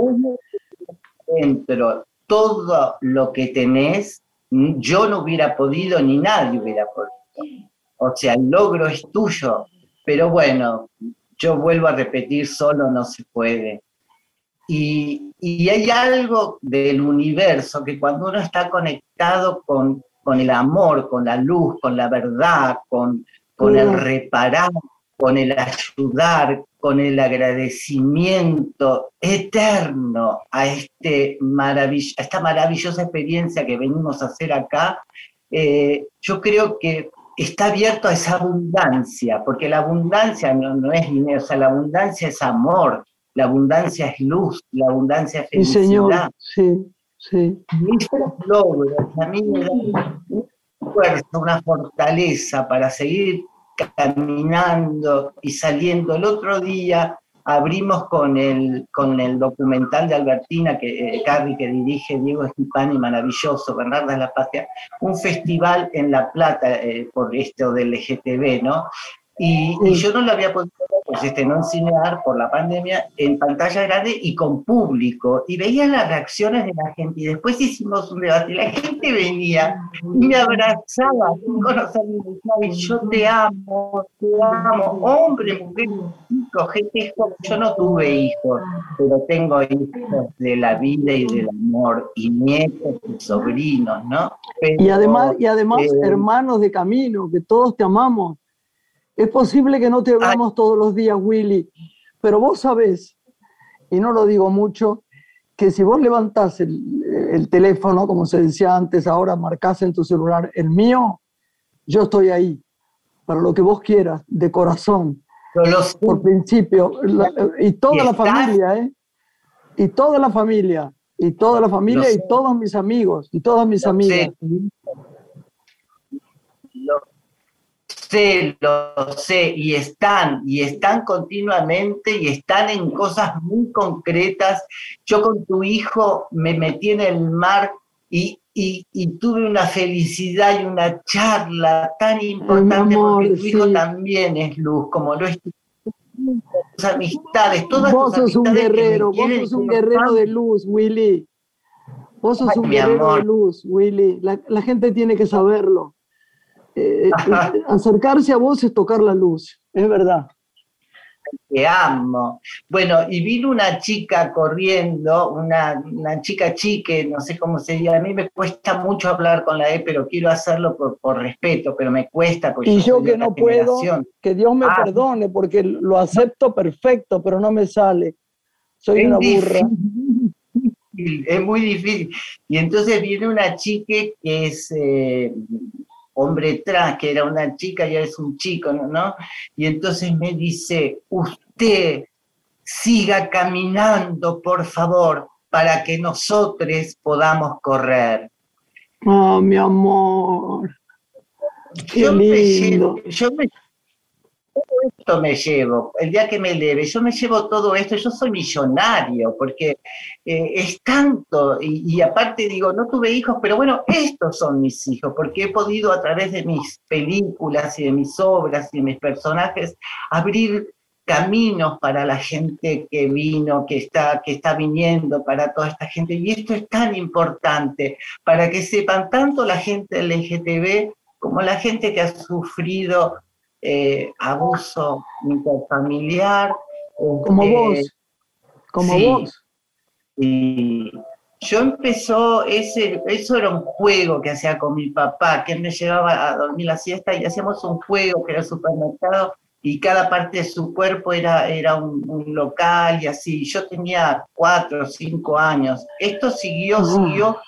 dentro todo lo que tenés, yo no hubiera podido ni nadie hubiera podido. O sea, el logro es tuyo, pero bueno, yo vuelvo a repetir, solo no se puede. Y, y hay algo del universo que cuando uno está conectado con con el amor, con la luz, con la verdad, con, con el reparar, con el ayudar, con el agradecimiento eterno a, este esta maravillosa experiencia que venimos a hacer acá, eh, yo creo que está abierto a esa abundancia, porque la abundancia no, no, es dinero, o sea, la abundancia es amor, la abundancia es luz, la abundancia es felicidad. Sí, señor, sí. Sí. logros a mí me dan una fuerza, una fortaleza para seguir caminando y saliendo. El otro día abrimos con el, con el documental de Albertina, que, eh, que dirige Diego Estipani, maravilloso, Bernarda la Patria, un festival en La Plata eh, por esto del LGTB, ¿no? Y, yo no lo había podido pues, este, no enseñar por la pandemia en pantalla grande y con público. Y veía las reacciones de la gente. Y después hicimos un debate. Y la gente venía y me abrazaba y yo te amo, te amo. Hombre, mujer, hijo, gente, yo no tuve hijos, pero tengo hijos de la vida y del amor, y nietos y sobrinos, ¿no? y además, y además eh, hermanos de camino, que todos te amamos es posible que no te veamos todos los días, Willy, pero vos sabés, y no lo digo mucho, que si vos levantás el, teléfono, como se decía antes, ahora marcás en tu celular el mío, yo estoy ahí, para lo que vos quieras, de corazón, por principio, y toda la familia, ¿eh? Y toda la familia, y toda la familia, y todos mis amigos, y todas mis amigas sé, lo sé, y están, y están continuamente, y están en cosas muy concretas. Yo con tu hijo me metí en el mar y, tuve una felicidad y una charla tan importante, porque tu hijo también es luz, como lo es tus amistades, todas Vos sos un guerrero, vos sos un guerrero de luz, Willy. Vos sos un guerrero de luz, Willy. la gente tiene que saberlo. Eh, eh, acercarse a vos es tocar la luz, es verdad. Te amo. Bueno, y vino una chica corriendo, una, chica chique, no sé cómo se a mí me cuesta mucho hablar con la E, pero quiero hacerlo por, respeto, pero me cuesta. y yo, que no puedo, que Dios me ah. perdone, porque lo acepto perfecto, pero no me sale. Soy una burra. Es muy difícil. Y entonces viene una chique que es eh, hombre trans, que era una chica y ahora es un chico, ¿no? Y entonces me dice, usted siga caminando, por favor, para que nosotros podamos correr. Oh, mi amor. Qué yo, lindo. Me, yo me esto me llevo, el día que me eleve, yo me llevo todo esto, yo soy millonario, porque eh, es tanto, y, aparte digo, no tuve hijos, pero bueno, estos son mis hijos, porque he podido a través de mis películas y de mis obras y de mis personajes abrir caminos para la gente que vino, que está, que está viniendo, para toda esta gente. Y esto es tan importante para que sepan tanto la gente LGTB como la gente que ha sufrido eh, abuso interfamiliar. Como este, vos, como vos. Y yo empezó, ese, eso era un juego que hacía con mi papá, que él me llevaba a dormir la siesta y hacíamos un juego que era el supermercado y cada parte de su cuerpo era, era un, local y así. Yo tenía cuatro o cinco años. Esto siguió, siguió.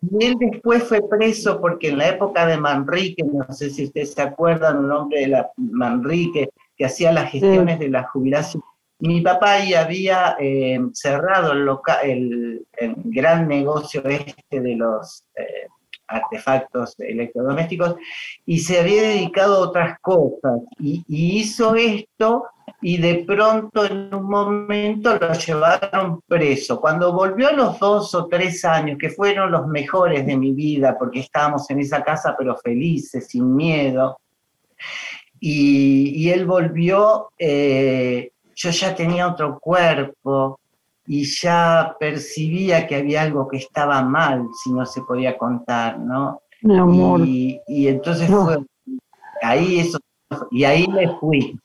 Y él después fue preso porque en la época de Manrique, no sé si ustedes se acuerdan, un hombre de la Manrique que hacía las gestiones de la jubilación. Mi papá ahí había eh, cerrado el, el, el, gran negocio este de los eh, artefactos electrodomésticos y se había dedicado a otras cosas y, hizo esto y de pronto en un momento lo llevaron preso. Cuando volvió a los dos o tres años, que fueron los mejores de mi vida, porque estábamos en esa casa pero felices, sin miedo, y, él volvió, eh, yo ya tenía otro cuerpo, y ya percibía que había algo que estaba mal si no se podía contar, ¿no? Mi amor. Y, entonces fue ahí eso, y ahí me fui,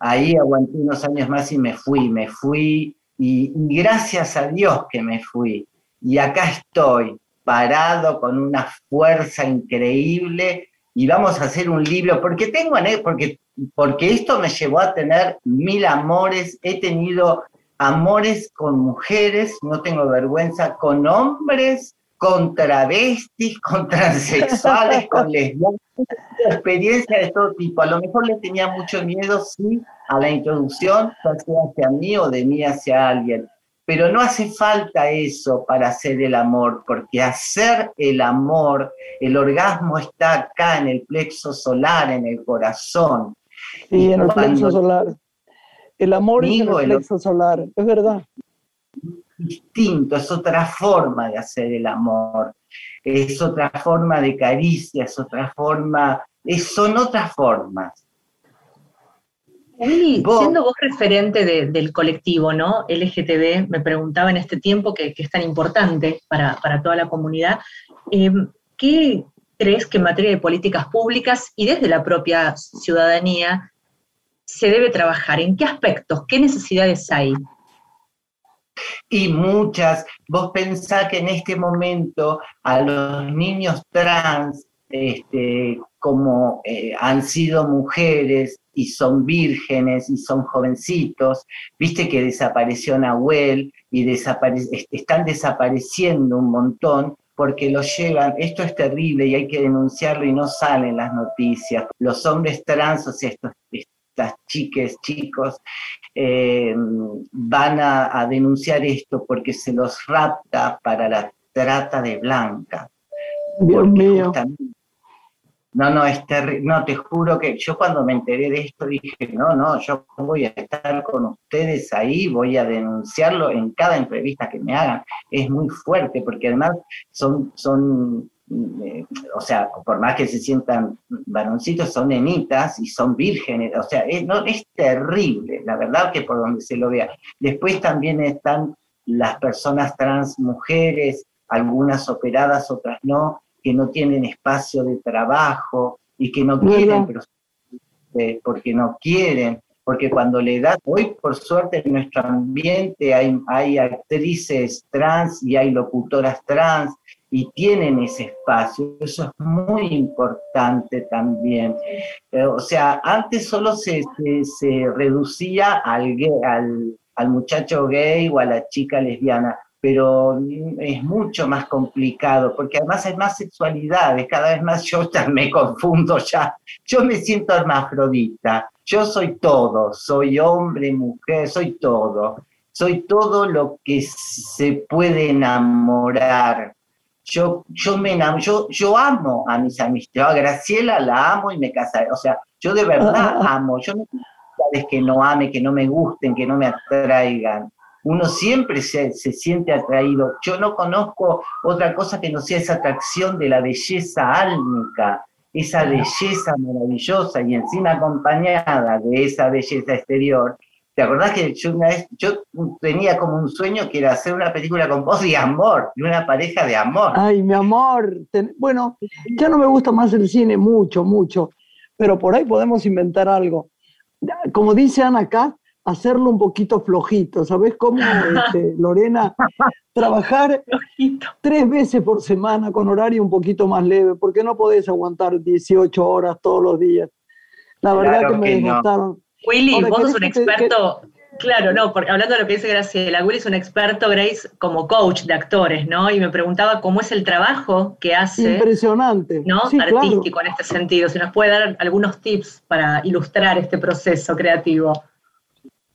ahí aguanté unos años más y me fui, me fui, y, gracias a Dios que me fui, y acá estoy, parado con una fuerza increíble, y vamos a hacer un libro, porque tengo, porque, porque esto me llevó a tener mil amores, he tenido amores con mujeres, no tengo vergüenza, con hombres, con travestis, con transexuales, con lesbianas, experiencia de todo tipo. A lo mejor le tenía mucho miedo, sí, a la introducción, hacia mí o de mí hacia alguien. Pero no hace falta eso para hacer el amor, porque hacer el amor, el orgasmo está acá en el plexo solar, en el corazón. Sí, en el plexo solar el amor es el reflexo solar, es verdad. Distinto, es otra forma de hacer el amor, es otra forma de caricia, es otra forma, son otras formas. siendo vos referente del colectivo, ¿no? LGTB, me preguntaba en este tiempo que, es tan importante para, toda la comunidad, eh, ¿qué crees que en materia de políticas públicas y desde la propia ciudadanía se debe trabajar? ¿En qué aspectos? ¿Qué necesidades hay? Y muchas. Vos pensás que en este momento a los niños trans, este, como eh, han sido mujeres y son vírgenes y son jovencitos, viste que desapareció Nahuel y están desapareciendo un montón porque los llevan, esto es terrible y hay que denunciarlo y no salen las noticias. Los hombres trans, o sea, estos, las chiques, chicos, eh, van a, denunciar esto porque se los rapta para la trata de blanca. Dios mío. No, no, es. No, te juro que yo cuando me enteré de esto dije, no, no, yo voy a estar con ustedes ahí, voy a denunciarlo en cada entrevista que me hagan. Es muy fuerte porque además son, son eh, o sea, por más que se sientan varoncitos, son nenitas y son vírgenes, o sea, es, no, es terrible, la verdad que por donde se lo vea. Después también están las personas trans mujeres, algunas operadas, otras no, que no tienen espacio de trabajo y que no quieren, pero, eh, porque no quieren, porque cuando le da, hoy por suerte en nuestro ambiente hay, hay actrices trans y hay locutoras trans, y tienen ese espacio. Eso es muy importante también. Eh, o sea, antes solo se, se, reducía al, al, al, muchacho gay o a la chica lesbiana, pero es mucho más complicado, porque además hay más sexualidades, cada vez más yo me confundo ya. Yo me siento hermafrodita, yo soy todo, soy hombre, mujer, soy todo. Soy todo lo que se puede enamorar, yo, yo, me yo, yo amo a mis amistades, a Graciela la amo y me casaré, o sea, yo de verdad amo, yo amistades que no ame, que no me gusten, que no me atraigan. Uno siempre se, se siente atraído. Yo no conozco otra cosa que no sea esa atracción de la belleza álmica, esa belleza maravillosa y encima acompañada de esa belleza exterior, ¿Te acordás que yo una vez, yo tenía como un sueño que era hacer una película con vos de amor, de una pareja de amor? Ay, mi amor. bueno, ya no me gusta más el cine mucho, mucho, pero por ahí podemos inventar algo. Como dice Ana acá, hacerlo un poquito flojito. ¿Sabes cómo, este, Lorena? Trabajar tres veces por semana con horario un poquito más leve, porque no podés aguantar 18 horas todos los días. La verdad que me desgastaron. Willy, vos sos un experto, claro, no, porque hablando de lo que dice Graciela, Willy es un experto, Grace, como coach de actores, ¿no? Y me preguntaba cómo es el trabajo que hace. Impresionante. ¿no? Artístico en este sentido. Si nos puede dar algunos tips para ilustrar este proceso creativo.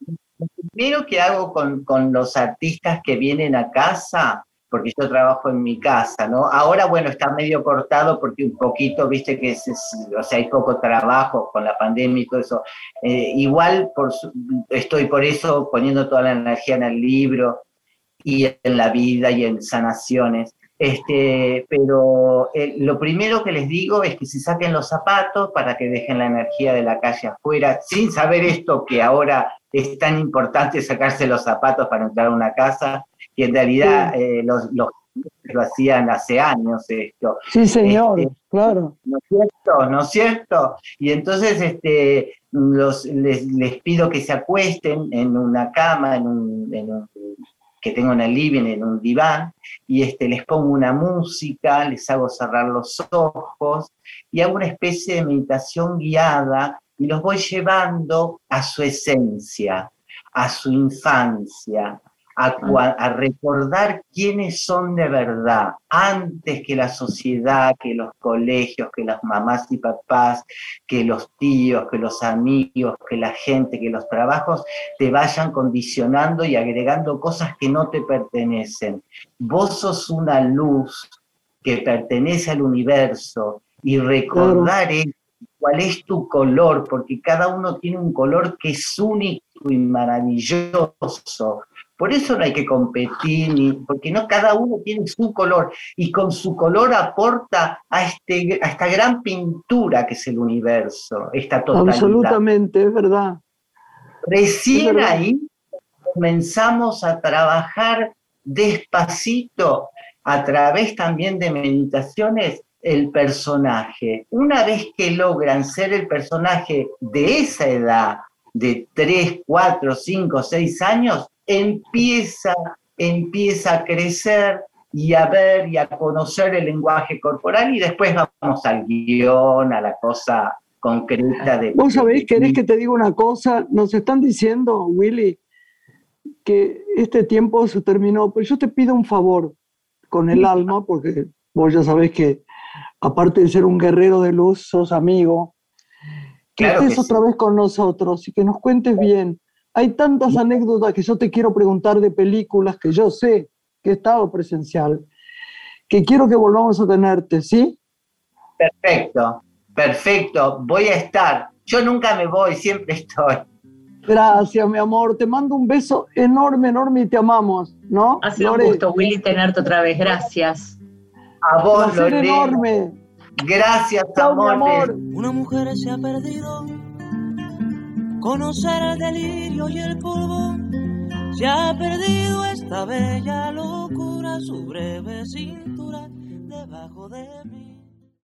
Lo primero que hago con, con los artistas que vienen a casa porque yo trabajo en mi casa, ¿no? Ahora, bueno, está medio cortado porque un poquito, viste que es, o sea, hay poco trabajo con la pandemia y todo eso. Eh, igual por, estoy por eso poniendo toda la energía en el libro y en la vida y en sanaciones. Este, pero eh, lo primero que les digo es que se saquen los zapatos para que dejen la energía de la calle afuera, sin saber esto que ahora es tan importante sacarse los zapatos para entrar a una casa, y en realidad eh, los, los, lo hacían hace años esto. Sí, señor, este, claro. ¿No es cierto? ¿No es cierto? Y entonces este, los, les, les pido que se acuesten en una cama, en un, en un que tengo en el living, en un diván, y este, les pongo una música, les hago cerrar los ojos y hago una especie de meditación guiada y los voy llevando a su esencia, a su infancia, a, recordar quiénes son de verdad, antes que la sociedad, que los colegios, que las mamás y papás, que los tíos, que los amigos, que la gente, que los trabajos te vayan condicionando y agregando cosas que no te pertenecen. Vos sos una luz que pertenece al universo y recordar cuál es tu color, porque cada uno tiene un color que es único y maravilloso por eso no hay que competir, porque no cada uno tiene su color y con su color aporta a, este, a esta gran pintura que es el universo, esta totalidad. Absolutamente, es verdad. Recién ahí comenzamos a trabajar despacito a través también de meditaciones el personaje. Una vez que logran ser el personaje de esa edad, de 3, 4, 5, 6 años, empieza, empieza a crecer y a ver y a conocer el lenguaje corporal y después vamos al guion, a la cosa concreta de... Vos sabéis, querés que te diga una cosa, nos están diciendo, Willy, que este tiempo se terminó, pero yo te pido un favor con el alma, porque vos ya sabés que aparte de ser un guerrero de luz, sos amigo, que estés otra vez con nosotros y que nos cuentes bien hay tantas anécdotas que yo te quiero preguntar de películas que yo sé que he estado presencial, que quiero que volvamos a tenerte, ¿sí? Perfecto, perfecto, voy a estar. Yo nunca me voy, siempre estoy. Gracias, mi amor. Te mando un beso enorme, enorme y te amamos, ¿no? Ha sido un gusto, Willy, tenerte otra vez. Gracias. A vos, Lorena. enorme. Gracias, amor. Una mujer se ha perdido conocer el delirio y el polvo. Se ha perdido esta bella locura, su breve cintura debajo de.